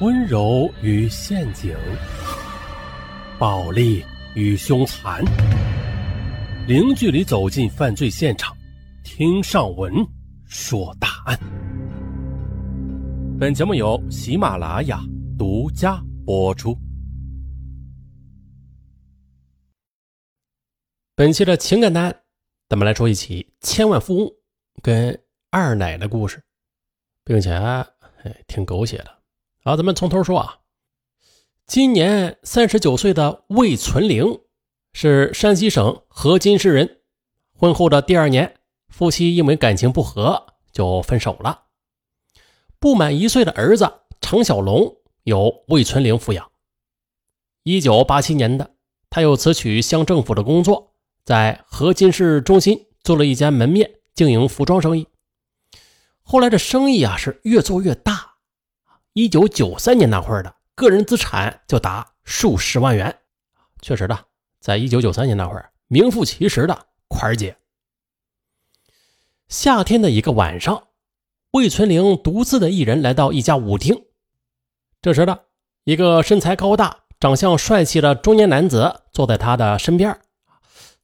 温柔与陷阱，暴力与凶残，零距离走进犯罪现场，听上文说大案。本节目由喜马拉雅独家播出。本期的情感案，咱们来说一起千万富翁跟二奶的故事，并且哎挺狗血的。好，咱们从头说啊。今年三十九岁的魏存玲是山西省河津市人。婚后的第二年，夫妻因为感情不和就分手了。不满一岁的儿子常小龙由魏存玲抚养。一九八七年的，他又辞去乡政府的工作，在河津市中心做了一家门面，经营服装生意。后来这生意啊是越做越大，一九九三年那会儿的个人资产就达数十万元。确实的，在一九九三年那会儿，名副其实的款儿姐。夏天的一个晚上。魏存玲独自的一人来到一家舞厅，这时的一个身材高大、长相帅气的中年男子坐在他的身边。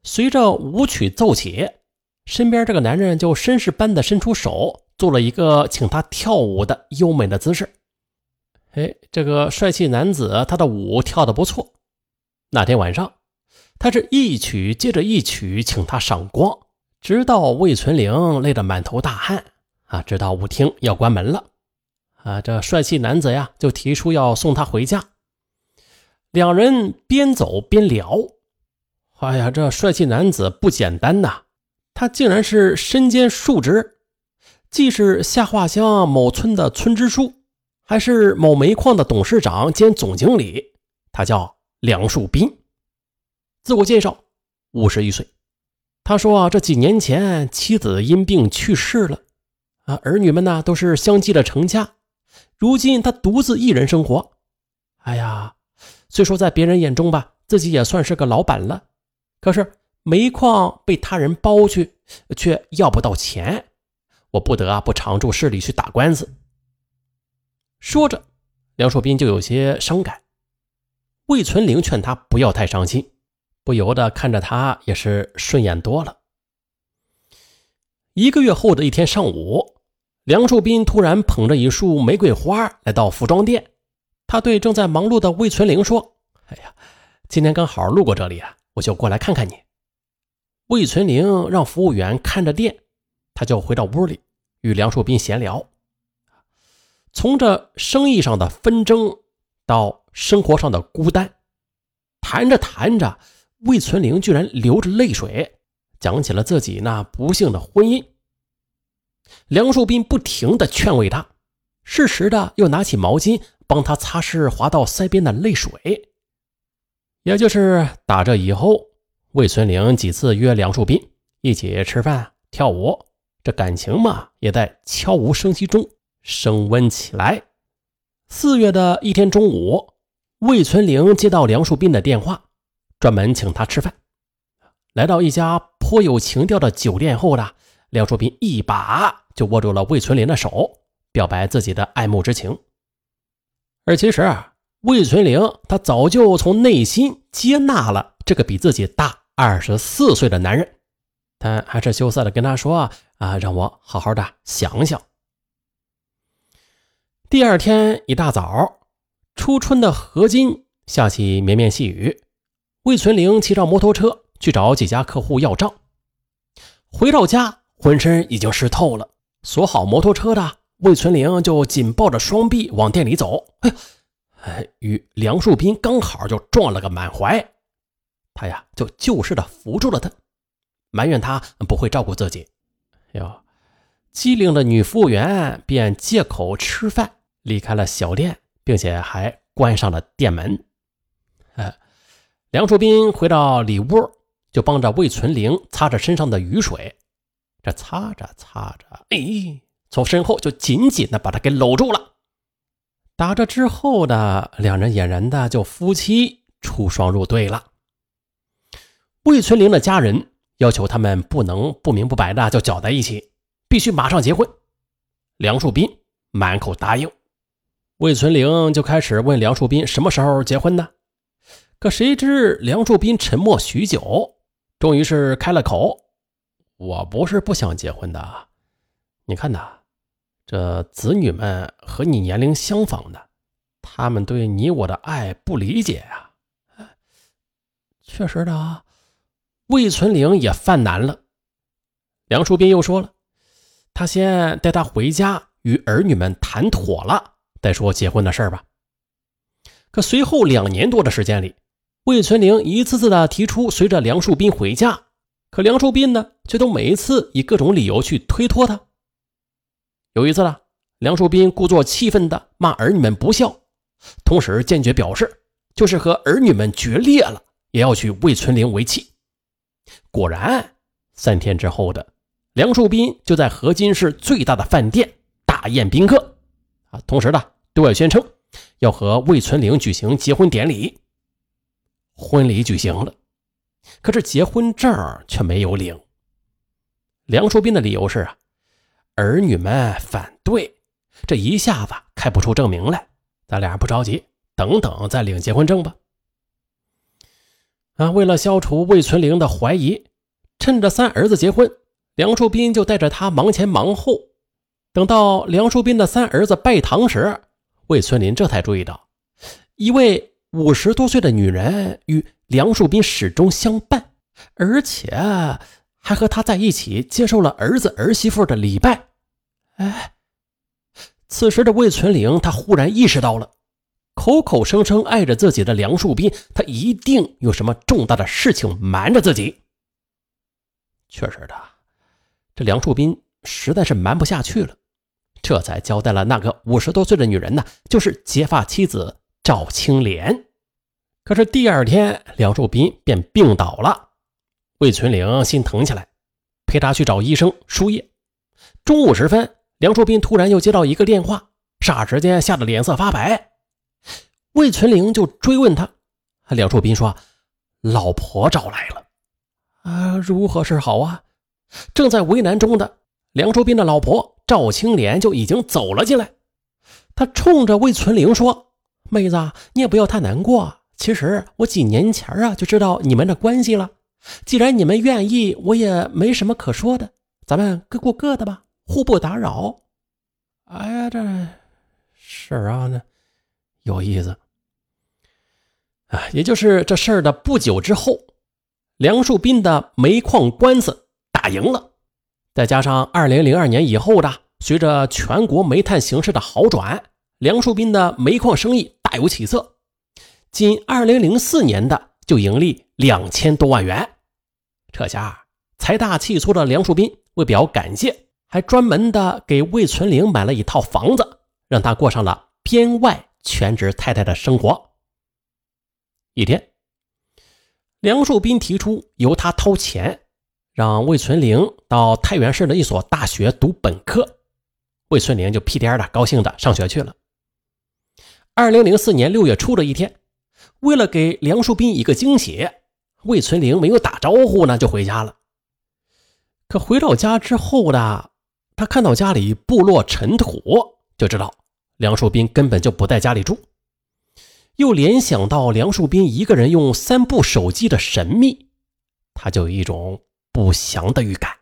随着舞曲奏起，身边这个男人就绅士般的伸出手，做了一个请他跳舞的优美的姿势。哎，这个帅气男子他的舞跳得不错。那天晚上，他是一曲接着一曲请他赏光，直到魏存玲累得满头大汗。啊，直到舞厅要关门了，啊，这帅气男子呀就提出要送她回家。两人边走边聊。哎呀，这帅气男子不简单呐，他竟然是身兼数职，既是下画乡某村的村支书，还是某煤矿的董事长兼总经理。他叫梁树斌。自我介绍，五十一岁。他说啊，这几年前妻子因病去世了。啊，儿女们呢都是相继的成家，如今他独自一人生活。哎呀，虽说在别人眼中吧，自己也算是个老板了，可是煤矿被他人包去，却要不到钱，我不得不常驻市里去打官司。说着，梁树斌就有些伤感。魏存玲劝他不要太伤心，不由得看着他也是顺眼多了。一个月后的一天上午。梁树斌突然捧着一束玫瑰花来到服装店，他对正在忙碌的魏存玲说：“哎呀，今天刚好路过这里啊，我就过来看看你。”魏存玲让服务员看着店，他就回到屋里与梁树斌闲聊。从这生意上的纷争到生活上的孤单，谈着谈着，魏存玲居然流着泪水讲起了自己那不幸的婚姻。梁树斌不停地劝慰他，适时的又拿起毛巾帮他擦拭滑到腮边的泪水。也就是打这以后，魏存玲几次约梁树斌一起吃饭、跳舞，这感情嘛也在悄无声息中升温起来。四月的一天中午，魏存玲接到梁树斌的电话，专门请他吃饭。来到一家颇有情调的酒店后呢。梁树斌一把就握住了魏存玲的手，表白自己的爱慕之情。而其实啊，魏存玲她早就从内心接纳了这个比自己大二十四岁的男人，但还是羞涩的跟他说：“啊，让我好好的想想。”第二天一大早，初春的河津下起绵绵细雨，魏存玲骑上摩托车去找几家客户要账，回到家。浑身已经湿透了，锁好摩托车的魏存玲就紧抱着双臂往店里走。哎，与梁树斌刚好就撞了个满怀，他呀就就势的扶住了他，埋怨他不会照顾自己。哟，机灵的女服务员便借口吃饭离开了小店，并且还关上了店门。哎，梁树斌回到里屋，就帮着魏存玲擦着身上的雨水。这擦着擦着，哎，从身后就紧紧的把他给搂住了。打这之后的两人俨然的就夫妻出双入对了。魏存玲的家人要求他们不能不明不白的就搅在一起，必须马上结婚。梁树斌满口答应。魏存玲就开始问梁树斌什么时候结婚呢？可谁知梁树斌沉默许久，终于是开了口：“我不是不想结婚的，你看呐，这子女们和你年龄相仿的，他们对你我的爱不理解呀。”确实的啊，魏存玲也犯难了。梁树斌又说了：“他先带他回家，与儿女们谈妥了，再说结婚的事儿吧。”可随后两年多的时间里，魏存玲一次次的提出随着梁树斌回家，可梁树斌呢，却都每一次以各种理由去推脱他。有一次呢，梁树斌故作气愤的骂儿女们不孝，同时坚决表示，就是和儿女们决裂了，也要娶魏存玲为妻。果然，三天之后的梁树斌就在河津市最大的饭店大宴宾客，啊，同时呢，对外宣称要和魏存玲举行结婚典礼。婚礼举行了，可是结婚证却没有领。梁树斌的理由是啊，儿女们反对，这一下子开不出证明来，咱俩不着急，等等再领结婚证吧。啊，为了消除魏存玲的怀疑，趁着三儿子结婚，梁树斌就带着他忙前忙后。等到梁树斌的三儿子拜堂时，魏存林这才注意到一位。五十多岁的女人与梁树斌始终相伴，而且还和他在一起接受了儿子儿媳妇的礼拜。哎，此时的魏存玲，他忽然意识到了，口口声声爱着自己的梁树斌，他一定有什么重大的事情瞒着自己。确实的，这梁树斌实在是瞒不下去了，这才交代了那个五十多岁的女人呢，就是结发妻子。赵青莲，可是第二天梁树斌便病倒了。魏存玲心疼起来，陪他去找医生输液。中午时分，梁树斌突然又接到一个电话，霎时间吓得脸色发白。魏存玲就追问他，梁树斌说：“老婆找来了。”啊，如何是好啊？正在为难中的梁树斌的老婆赵青莲就已经走了进来，他冲着魏存玲说。妹子，你也不要太难过。其实我几年前啊就知道你们的关系了。既然你们愿意，我也没什么可说的。咱们各过各的吧，互不打扰。哎呀，这事儿啊，那有意思啊。也就是这事儿的不久之后，梁树斌的煤矿官司打赢了，再加上二零零二年以后的，随着全国煤炭形势的好转。梁树斌的煤矿生意大有起色，仅2004年的就盈利两千多万元。这下财大气粗的梁树斌为表感谢，还专门的给魏存玲买了一套房子，让他过上了编外全职太太的生活。一天，梁树斌提出由他掏钱，让魏存玲到太原市的一所大学读本科，魏存玲就屁颠的高兴的上学去了。二零零四年六月初的一天，为了给梁树斌一个惊喜，魏存玲没有打招呼呢，就回家了。可回到家之后呢，他看到家里部落尘土，就知道梁树斌根本就不在家里住。又联想到梁树斌一个人用三部手机的神秘，他就有一种不祥的预感。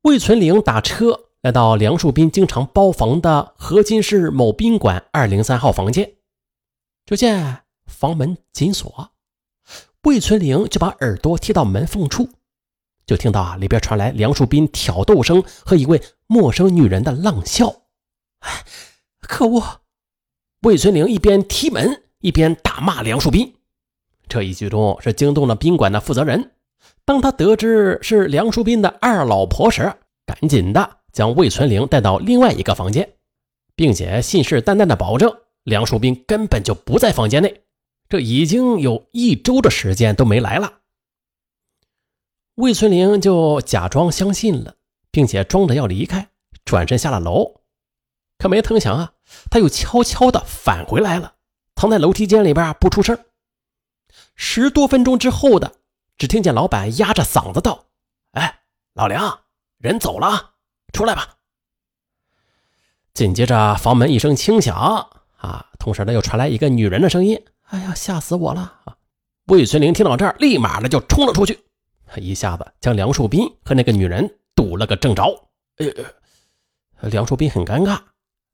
魏存玲打车。来到梁树斌经常包房的河津市某宾馆二零三号房间，只见房门紧锁，魏存玲就把耳朵贴到门缝处，就听到啊里边传来梁树斌挑逗声和一位陌生女人的浪笑。可恶！魏存玲一边踢门一边大骂梁树斌，这一举动是惊动了宾馆的负责人。当他得知是梁树斌的二老婆时，赶紧的。将魏存玲带到另外一个房间，并且信誓旦旦的保证梁树斌根本就不在房间内。这已经有一周的时间都没来了。魏存玲就假装相信了，并且装着要离开，转身下了楼。可没成想啊，他又悄悄的返回来了，藏在楼梯间里边不出声。十多分钟之后的，只听见老板压着嗓子道：“哎，老梁，人走了。”出来吧！紧接着房门一声轻响啊，同时呢又传来一个女人的声音：“哎呀，吓死我了！”啊，魏存林听到这儿，立马的就冲了出去，一下子将梁树斌和那个女人堵了个正着。呃，梁树斌很尴尬，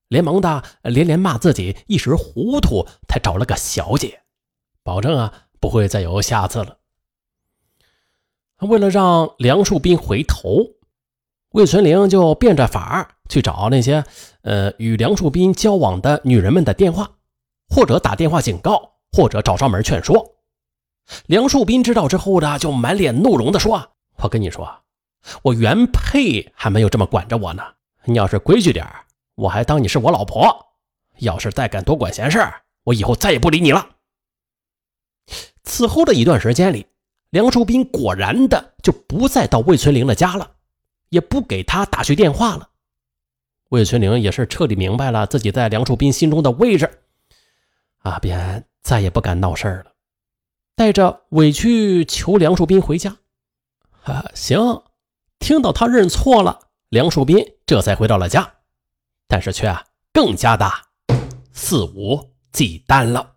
连忙的连连骂自己一时糊涂，才找了个小姐，保证啊不会再有下次了。为了让梁树斌回头。魏存玲就变着法儿去找那些呃与梁树斌交往的女人们的电话，或者打电话警告，或者找上门劝说。梁树斌知道之后呢，就满脸怒容的说：“我跟你说，我原配还没有这么管着我呢。你要是规矩点我还当你是我老婆。要是再敢多管闲事，我以后再也不理你了。”此后的一段时间里，梁树斌果然的就不再到魏存玲的家了。也不给他打去电话了。魏存玲也是彻底明白了自己在梁树斌心中的位置，啊，便再也不敢闹事了，带着委屈求梁树斌回家。啊，行，听到他认错了，梁树斌这才回到了家，但是却更加的肆无忌惮了。